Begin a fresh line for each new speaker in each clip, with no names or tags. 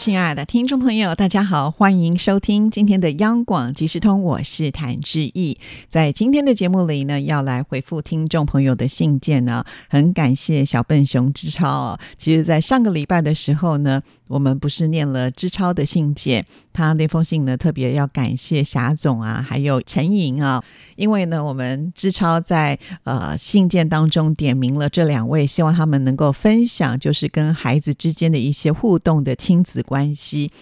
亲爱的听众朋友，大家好，欢迎收听今天的央广即时通，我是谭志毅。在今天的节目里呢，要来回复听众朋友的信件呢，很感谢小笨熊之超。其实，在上个礼拜的时候呢，我们不是念了之超的信件，他那封信呢，特别要感谢霞总啊，还有陈颖啊，因为呢，我们之超在呃信件当中点名了这两位，希望他们能够分享，就是跟孩子之间的一些互动的亲子。关系，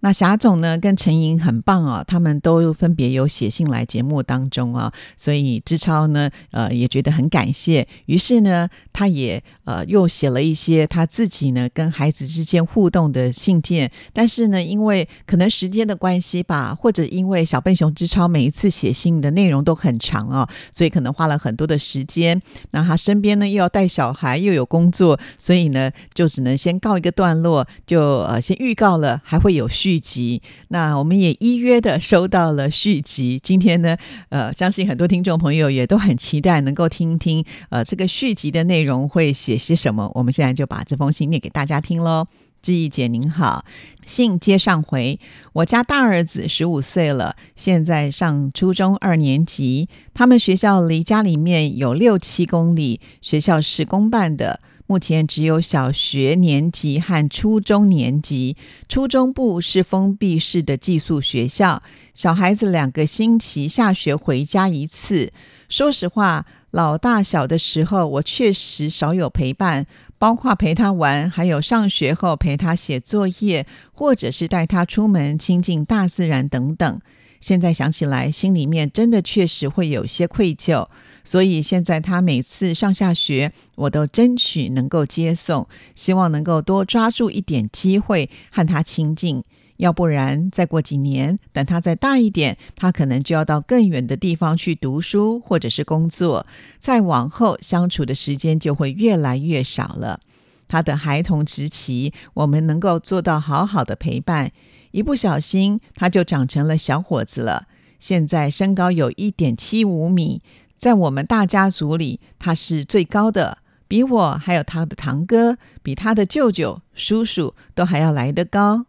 那霞总呢跟陈莹很棒哦，他们都分别有写信来节目当中啊，所以志超呢呃也觉得很感谢，于是呢他也呃又写了一些他自己呢跟孩子之间互动的信件，但是呢因为可能时间的关系吧，或者因为小笨熊志超每一次写信的内容都很长哦，所以可能花了很多的时间，那他身边呢又要带小孩又有工作，所以呢就只能先告一个段落，就呃先预。告了还会有续集，那我们也依约的收到了续集。今天呢，呃，相信很多听众朋友也都很期待能够听听，呃，这个续集的内容会写些什么。我们现在就把这封信念给大家听喽。志毅姐您好，信接上回，我家大儿子十五岁了，现在上初中二年级，他们学校离家里面有六七公里，学校是公办的。目前只有小学年级和初中年级，初中部是封闭式的寄宿学校，小孩子两个星期下学回家一次。说实话，老大小的时候，我确实少有陪伴，包括陪他玩，还有上学后陪他写作业，或者是带他出门亲近大自然等等。现在想起来，心里面真的确实会有些愧疚。所以现在他每次上下学，我都争取能够接送，希望能够多抓住一点机会和他亲近。要不然再过几年，等他再大一点，他可能就要到更远的地方去读书或者是工作，再往后相处的时间就会越来越少了。他的孩童时期，我们能够做到好好的陪伴，一不小心他就长成了小伙子了。现在身高有一点七五米。在我们大家族里，他是最高的，比我还有他的堂哥，比他的舅舅、叔叔都还要来得高。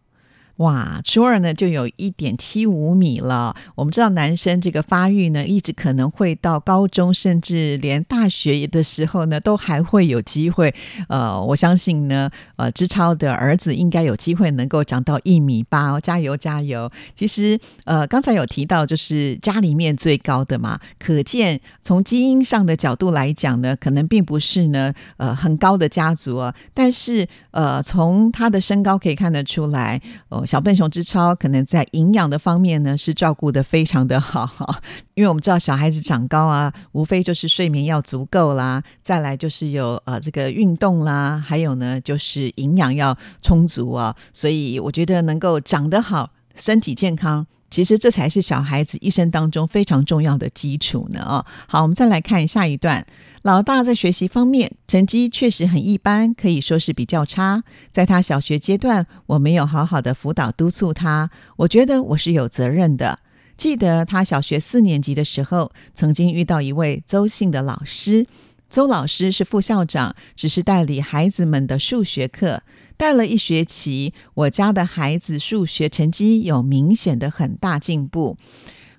哇，初二呢就有一点七五米了。我们知道男生这个发育呢，一直可能会到高中，甚至连大学的时候呢，都还会有机会。呃，我相信呢，呃，志超的儿子应该有机会能够长到一米八，加油加油！其实，呃，刚才有提到就是家里面最高的嘛，可见从基因上的角度来讲呢，可能并不是呢，呃，很高的家族啊。但是，呃，从他的身高可以看得出来，哦。小笨熊之超可能在营养的方面呢是照顾的非常的好，因为我们知道小孩子长高啊，无非就是睡眠要足够啦，再来就是有呃这个运动啦，还有呢就是营养要充足啊，所以我觉得能够长得好，身体健康。其实这才是小孩子一生当中非常重要的基础呢！哦，好，我们再来看下一段。老大在学习方面成绩确实很一般，可以说是比较差。在他小学阶段，我没有好好的辅导督促他，我觉得我是有责任的。记得他小学四年级的时候，曾经遇到一位周姓的老师。周老师是副校长，只是代理孩子们的数学课。带了一学期，我家的孩子数学成绩有明显的很大进步，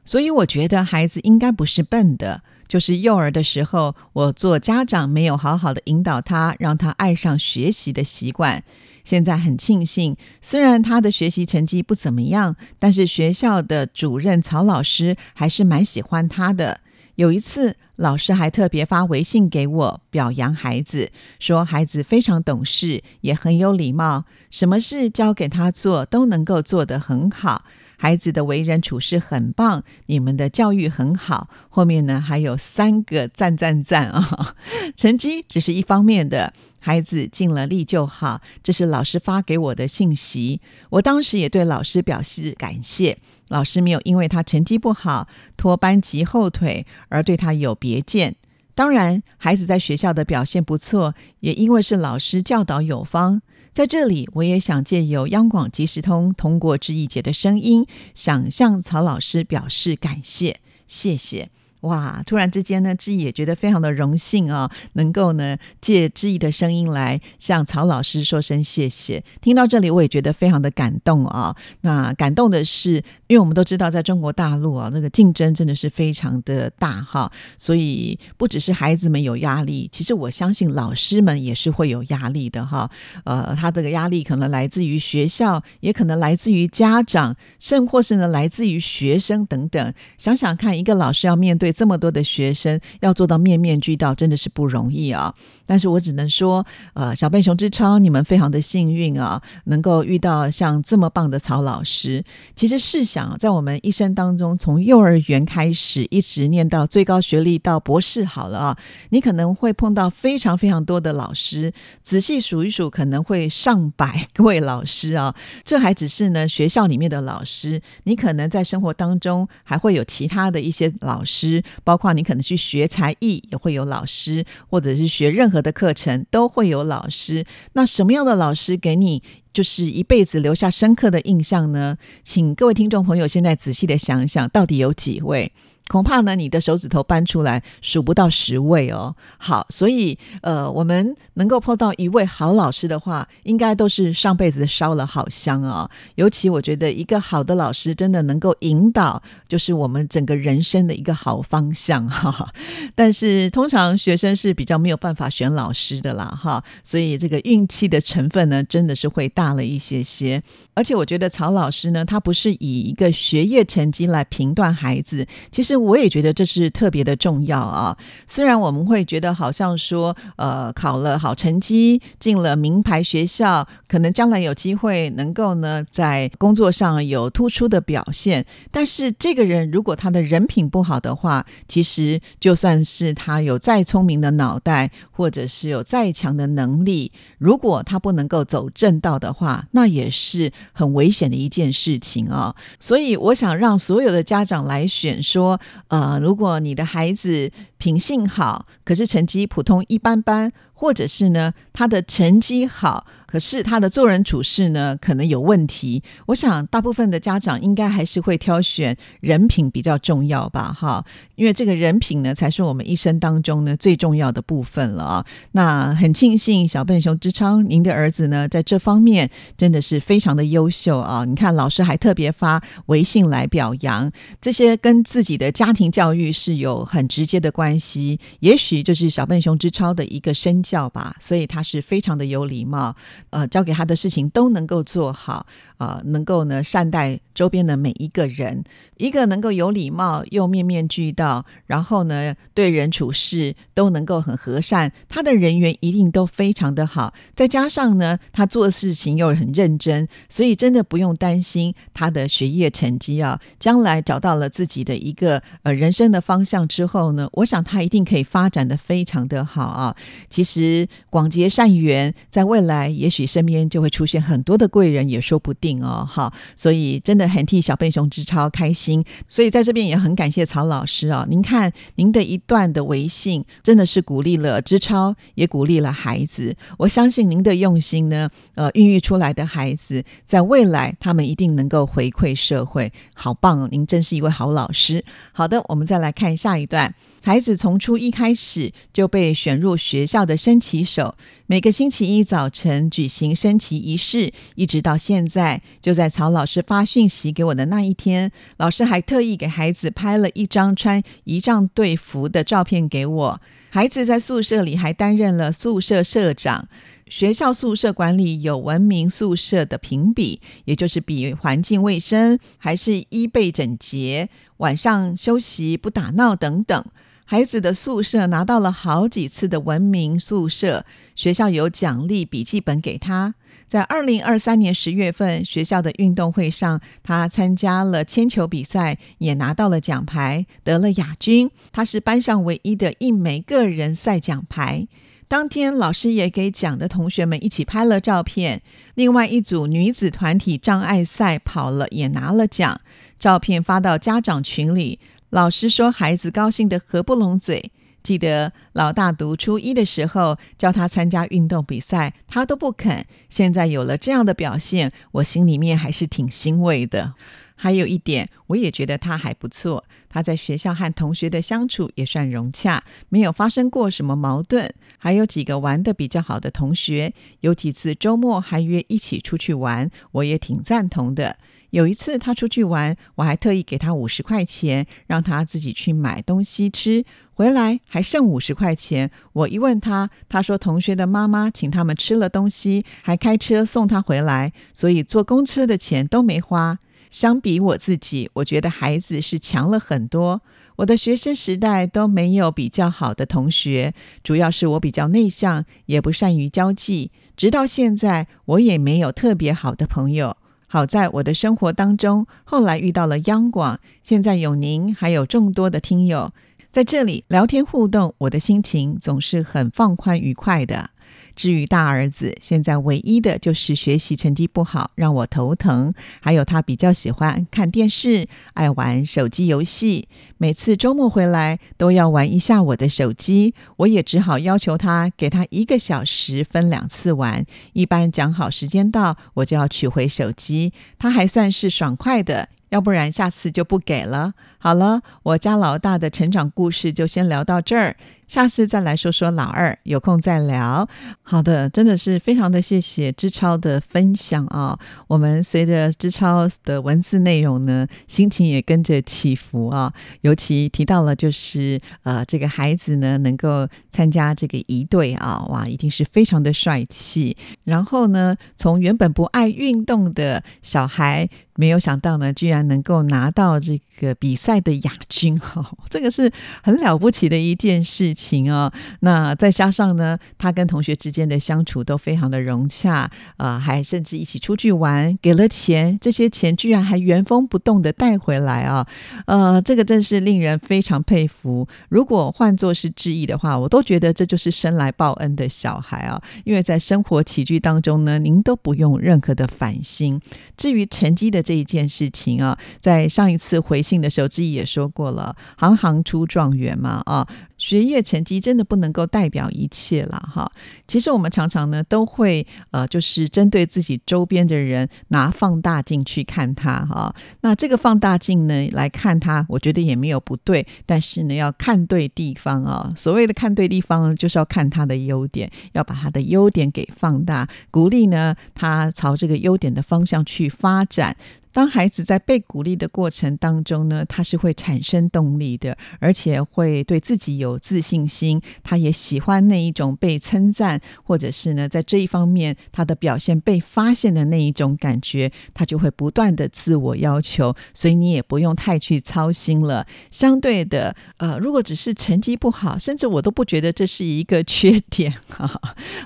所以我觉得孩子应该不是笨的，就是幼儿的时候，我做家长没有好好的引导他，让他爱上学习的习惯。现在很庆幸，虽然他的学习成绩不怎么样，但是学校的主任曹老师还是蛮喜欢他的。有一次，老师还特别发微信给我表扬孩子，说孩子非常懂事，也很有礼貌，什么事交给他做都能够做得很好。孩子的为人处事很棒，你们的教育很好。后面呢还有三个赞赞赞啊！成绩只是一方面的，孩子尽了力就好。这是老师发给我的信息，我当时也对老师表示感谢。老师没有因为他成绩不好拖班级后腿而对他有别见。当然，孩子在学校的表现不错，也因为是老师教导有方。在这里，我也想借由央广即时通，通过志毅姐的声音，想向曹老师表示感谢，谢谢。哇！突然之间呢，志毅也觉得非常的荣幸啊，能够呢借志毅的声音来向曹老师说声谢谢。听到这里，我也觉得非常的感动啊。那感动的是，因为我们都知道，在中国大陆啊，那个竞争真的是非常的大哈，所以不只是孩子们有压力，其实我相信老师们也是会有压力的哈。呃，他这个压力可能来自于学校，也可能来自于家长，甚或是呢来自于学生等等。想想看，一个老师要面对。这么多的学生要做到面面俱到，真的是不容易啊！但是我只能说，呃，小笨熊之超，你们非常的幸运啊，能够遇到像这么棒的曹老师。其实试想，在我们一生当中，从幼儿园开始，一直念到最高学历到博士，好了啊，你可能会碰到非常非常多的老师。仔细数一数，可能会上百位老师啊！这还只是呢学校里面的老师，你可能在生活当中还会有其他的一些老师。包括你可能去学才艺，也会有老师；或者是学任何的课程，都会有老师。那什么样的老师给你就是一辈子留下深刻的印象呢？请各位听众朋友现在仔细的想一想，到底有几位？恐怕呢，你的手指头搬出来数不到十位哦。好，所以呃，我们能够碰到一位好老师的话，应该都是上辈子烧了好香啊。尤其我觉得一个好的老师，真的能够引导，就是我们整个人生的一个好方向哈。但是通常学生是比较没有办法选老师的啦哈，所以这个运气的成分呢，真的是会大大了一些些。而且我觉得曹老师呢，他不是以一个学业成绩来评断孩子，其实。我也觉得这是特别的重要啊！虽然我们会觉得好像说，呃，考了好成绩，进了名牌学校，可能将来有机会能够呢在工作上有突出的表现，但是这个人如果他的人品不好的话，其实就算是他有再聪明的脑袋，或者是有再强的能力，如果他不能够走正道的话，那也是很危险的一件事情啊！所以我想让所有的家长来选说。呃，如果你的孩子品性好，可是成绩普通一般般，或者是呢，他的成绩好。可是他的做人处事呢，可能有问题。我想大部分的家长应该还是会挑选人品比较重要吧，哈，因为这个人品呢，才是我们一生当中呢最重要的部分了啊。那很庆幸小笨熊之昌，您的儿子呢，在这方面真的是非常的优秀啊。你看老师还特别发微信来表扬，这些跟自己的家庭教育是有很直接的关关系，也许就是小笨熊之超的一个身教吧。所以他是非常的有礼貌。呃，交给他的事情都能够做好，啊，能够呢善待周边的每一个人，一个能够有礼貌又面面俱到，然后呢对人处事都能够很和善，他的人缘一定都非常的好。再加上呢，他做事情又很认真，所以真的不用担心他的学业成绩啊。将来找到了自己的一个呃人生的方向之后呢，我想他一定可以发展的非常的好啊。其实广结善缘，在未来也。许身边就会出现很多的贵人，也说不定哦。哈，所以真的很替小笨熊之超开心。所以在这边也很感谢曹老师啊。您看您的一段的微信，真的是鼓励了之超，也鼓励了孩子。我相信您的用心呢，呃，孕育出来的孩子，在未来他们一定能够回馈社会。好棒哦！您真是一位好老师。好的，我们再来看下一段。孩子从初一开始就被选入学校的升旗手，每个星期一早晨举行升旗仪式，一直到现在。就在曹老师发讯息给我的那一天，老师还特意给孩子拍了一张穿仪仗队服的照片给我。孩子在宿舍里还担任了宿舍社长。学校宿舍管理有文明宿舍的评比，也就是比环境卫生，还是衣被整洁，晚上休息不打闹等等。孩子的宿舍拿到了好几次的文明宿舍，学校有奖励笔记本给他。在二零二三年十月份学校的运动会上，他参加了铅球比赛，也拿到了奖牌，得了亚军。他是班上唯一的一枚个人赛奖牌。当天，老师也给奖的同学们一起拍了照片。另外一组女子团体障碍赛跑了，也拿了奖，照片发到家长群里。老师说：“孩子高兴得合不拢嘴。”记得老大读初一的时候，叫他参加运动比赛，他都不肯。现在有了这样的表现，我心里面还是挺欣慰的。还有一点，我也觉得他还不错。他在学校和同学的相处也算融洽，没有发生过什么矛盾。还有几个玩的比较好的同学，有几次周末还约一起出去玩，我也挺赞同的。有一次他出去玩，我还特意给他五十块钱，让他自己去买东西吃，回来还剩五十块钱。我一问他，他说同学的妈妈请他们吃了东西，还开车送他回来，所以坐公车的钱都没花。相比我自己，我觉得孩子是强了很多。我的学生时代都没有比较好的同学，主要是我比较内向，也不善于交际。直到现在，我也没有特别好的朋友。好在我的生活当中，后来遇到了央广，现在有您，还有众多的听友在这里聊天互动，我的心情总是很放宽愉快的。至于大儿子，现在唯一的就是学习成绩不好，让我头疼。还有他比较喜欢看电视，爱玩手机游戏，每次周末回来都要玩一下我的手机，我也只好要求他给他一个小时分两次玩。一般讲好时间到，我就要取回手机。他还算是爽快的。要不然下次就不给了。好了，我家老大的成长故事就先聊到这儿，下次再来说说老二，有空再聊。好的，真的是非常的谢谢知超的分享啊！我们随着知超的文字内容呢，心情也跟着起伏啊。尤其提到了就是呃，这个孩子呢能够参加这个仪队啊，哇，一定是非常的帅气。然后呢，从原本不爱运动的小孩。没有想到呢，居然能够拿到这个比赛的亚军哈，这个是很了不起的一件事情哦。那再加上呢，他跟同学之间的相处都非常的融洽啊，还甚至一起出去玩，给了钱，这些钱居然还原封不动的带回来啊，呃，这个真是令人非常佩服。如果换作是志毅的话，我都觉得这就是生来报恩的小孩啊，因为在生活起居当中呢，您都不用任何的烦心。至于成绩的这一件事情啊，在上一次回信的时候，志毅也说过了，行行出状元嘛啊。学业成绩真的不能够代表一切了哈。其实我们常常呢都会呃，就是针对自己周边的人拿放大镜去看他哈。那这个放大镜呢来看他，我觉得也没有不对，但是呢要看对地方啊。所谓的看对地方，就是要看他的优点，要把他的优点给放大，鼓励呢他朝这个优点的方向去发展。当孩子在被鼓励的过程当中呢，他是会产生动力的，而且会对自己有自信心。他也喜欢那一种被称赞，或者是呢，在这一方面他的表现被发现的那一种感觉，他就会不断的自我要求。所以你也不用太去操心了。相对的，呃，如果只是成绩不好，甚至我都不觉得这是一个缺点。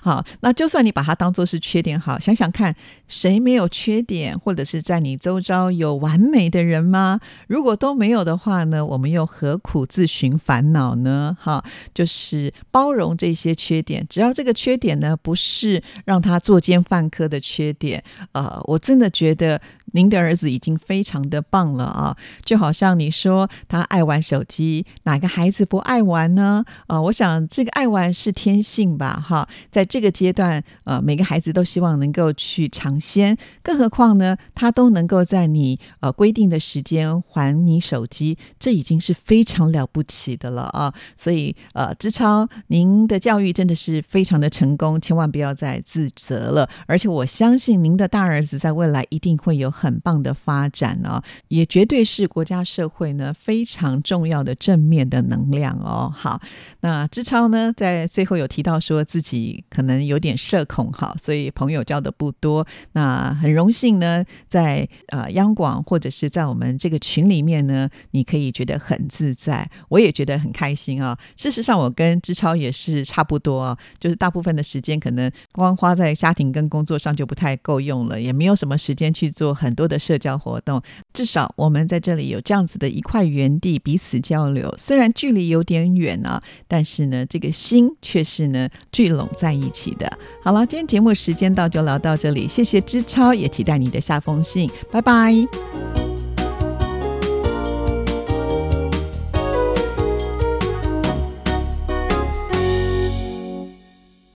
好，那就算你把它当做是缺点，好，想想看，谁没有缺点，或者是在你周。周遭有完美的人吗？如果都没有的话呢？我们又何苦自寻烦恼呢？哈，就是包容这些缺点，只要这个缺点呢不是让他作奸犯科的缺点，呃，我真的觉得。您的儿子已经非常的棒了啊，就好像你说他爱玩手机，哪个孩子不爱玩呢？啊，我想这个爱玩是天性吧，哈，在这个阶段，呃，每个孩子都希望能够去尝鲜，更何况呢，他都能够在你呃规定的时间还你手机，这已经是非常了不起的了啊。所以呃，志超，您的教育真的是非常的成功，千万不要再自责了。而且我相信您的大儿子在未来一定会有很很棒的发展哦，也绝对是国家社会呢非常重要的正面的能量哦。好，那志超呢在最后有提到说自己可能有点社恐哈，所以朋友交的不多。那很荣幸呢，在呃央广或者是在我们这个群里面呢，你可以觉得很自在，我也觉得很开心啊。事实上，我跟志超也是差不多啊，就是大部分的时间可能光花在家庭跟工作上就不太够用了，也没有什么时间去做很。很多的社交活动，至少我们在这里有这样子的一块园地，彼此交流。虽然距离有点远啊，但是呢，这个心却是呢聚拢在一起的。好了，今天节目时间到，就聊到这里。谢谢知超，也期待你的下封信。拜拜。